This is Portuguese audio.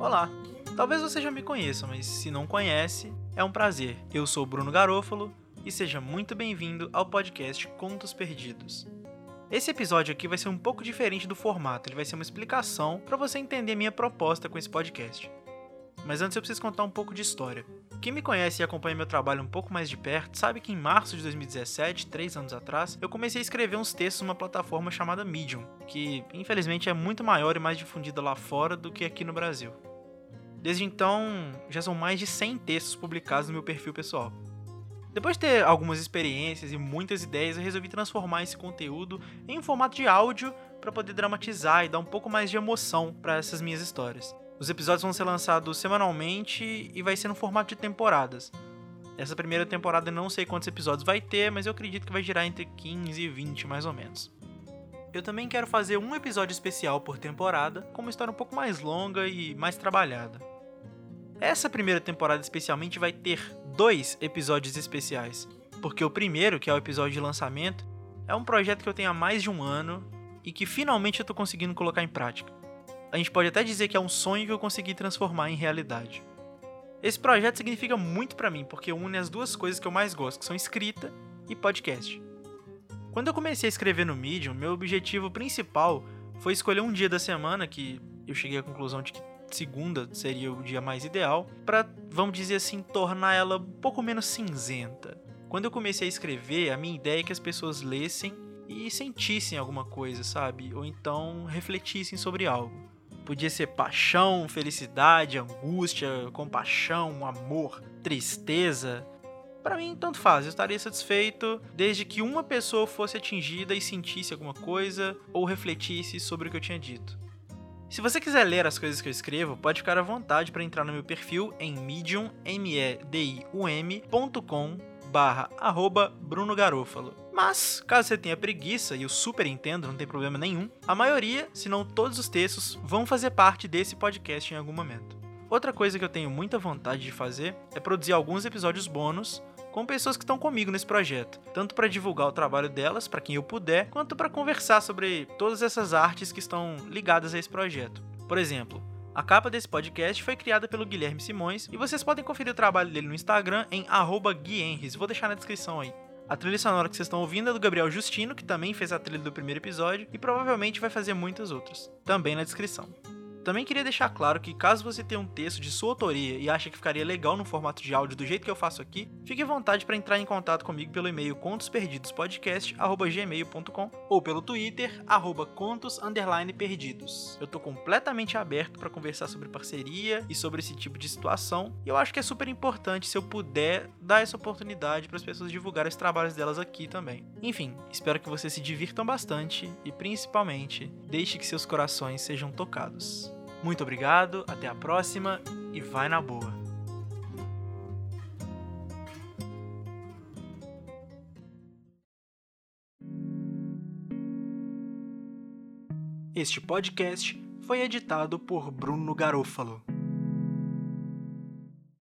Olá! Talvez você já me conheça, mas se não conhece, é um prazer. Eu sou Bruno Garofalo e seja muito bem-vindo ao podcast Contos Perdidos. Esse episódio aqui vai ser um pouco diferente do formato, ele vai ser uma explicação para você entender minha proposta com esse podcast. Mas antes eu preciso contar um pouco de história. Quem me conhece e acompanha meu trabalho um pouco mais de perto sabe que em março de 2017, três anos atrás, eu comecei a escrever uns textos numa plataforma chamada Medium, que infelizmente é muito maior e mais difundida lá fora do que aqui no Brasil. Desde então, já são mais de 100 textos publicados no meu perfil pessoal. Depois de ter algumas experiências e muitas ideias, eu resolvi transformar esse conteúdo em um formato de áudio para poder dramatizar e dar um pouco mais de emoção para essas minhas histórias. Os episódios vão ser lançados semanalmente e vai ser no formato de temporadas. Essa primeira temporada eu não sei quantos episódios vai ter, mas eu acredito que vai girar entre 15 e 20 mais ou menos. Eu também quero fazer um episódio especial por temporada, com uma história um pouco mais longa e mais trabalhada. Essa primeira temporada especialmente vai ter dois episódios especiais, porque o primeiro, que é o episódio de lançamento, é um projeto que eu tenho há mais de um ano e que finalmente eu tô conseguindo colocar em prática. A gente pode até dizer que é um sonho que eu consegui transformar em realidade. Esse projeto significa muito para mim, porque une as duas coisas que eu mais gosto, que são escrita e podcast. Quando eu comecei a escrever no Medium, meu objetivo principal foi escolher um dia da semana que eu cheguei à conclusão de que segunda seria o dia mais ideal, para, vamos dizer assim, tornar ela um pouco menos cinzenta. Quando eu comecei a escrever, a minha ideia é que as pessoas lessem e sentissem alguma coisa, sabe? Ou então refletissem sobre algo. Podia ser paixão, felicidade, angústia, compaixão, amor, tristeza. Para mim, tanto faz, eu estaria satisfeito desde que uma pessoa fosse atingida e sentisse alguma coisa ou refletisse sobre o que eu tinha dito. Se você quiser ler as coisas que eu escrevo, pode ficar à vontade para entrar no meu perfil em medium, medium.com barra arroba Bruno Garofalo. Mas, caso você tenha preguiça, e eu super entendo, não tem problema nenhum, a maioria, se não todos os textos, vão fazer parte desse podcast em algum momento. Outra coisa que eu tenho muita vontade de fazer é produzir alguns episódios bônus com pessoas que estão comigo nesse projeto, tanto para divulgar o trabalho delas para quem eu puder, quanto para conversar sobre todas essas artes que estão ligadas a esse projeto. Por exemplo, a capa desse podcast foi criada pelo Guilherme Simões e vocês podem conferir o trabalho dele no Instagram em @guienris. Vou deixar na descrição aí. A trilha sonora que vocês estão ouvindo é do Gabriel Justino, que também fez a trilha do primeiro episódio e provavelmente vai fazer muitas outras, também na descrição. Também queria deixar claro que caso você tenha um texto de sua autoria e acha que ficaria legal no formato de áudio do jeito que eu faço aqui, fique à vontade para entrar em contato comigo pelo e-mail contosperdidospodcast@gmail.com ou pelo Twitter @contos_perdidos. Eu tô completamente aberto para conversar sobre parceria e sobre esse tipo de situação, e eu acho que é super importante se eu puder dar essa oportunidade para as pessoas divulgarem os trabalhos delas aqui também. Enfim, espero que vocês se divirtam bastante e principalmente deixe que seus corações sejam tocados. Muito obrigado, até a próxima e vai na boa. Este podcast foi editado por Bruno Garofalo.